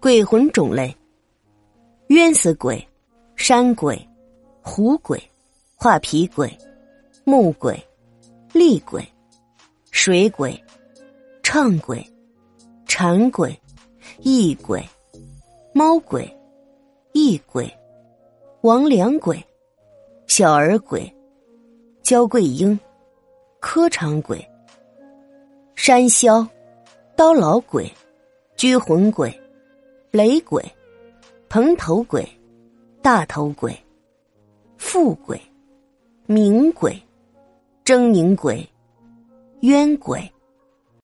鬼魂种类：冤死鬼、山鬼、狐鬼、画皮鬼、木鬼、厉鬼、水鬼、唱鬼、馋鬼、异鬼、猫鬼、异鬼、王良鬼、小儿鬼、焦桂英、磕长鬼、山魈、刀老鬼、拘魂鬼。雷鬼、蓬头鬼、大头鬼、富鬼、冥鬼、狰狞鬼、冤鬼。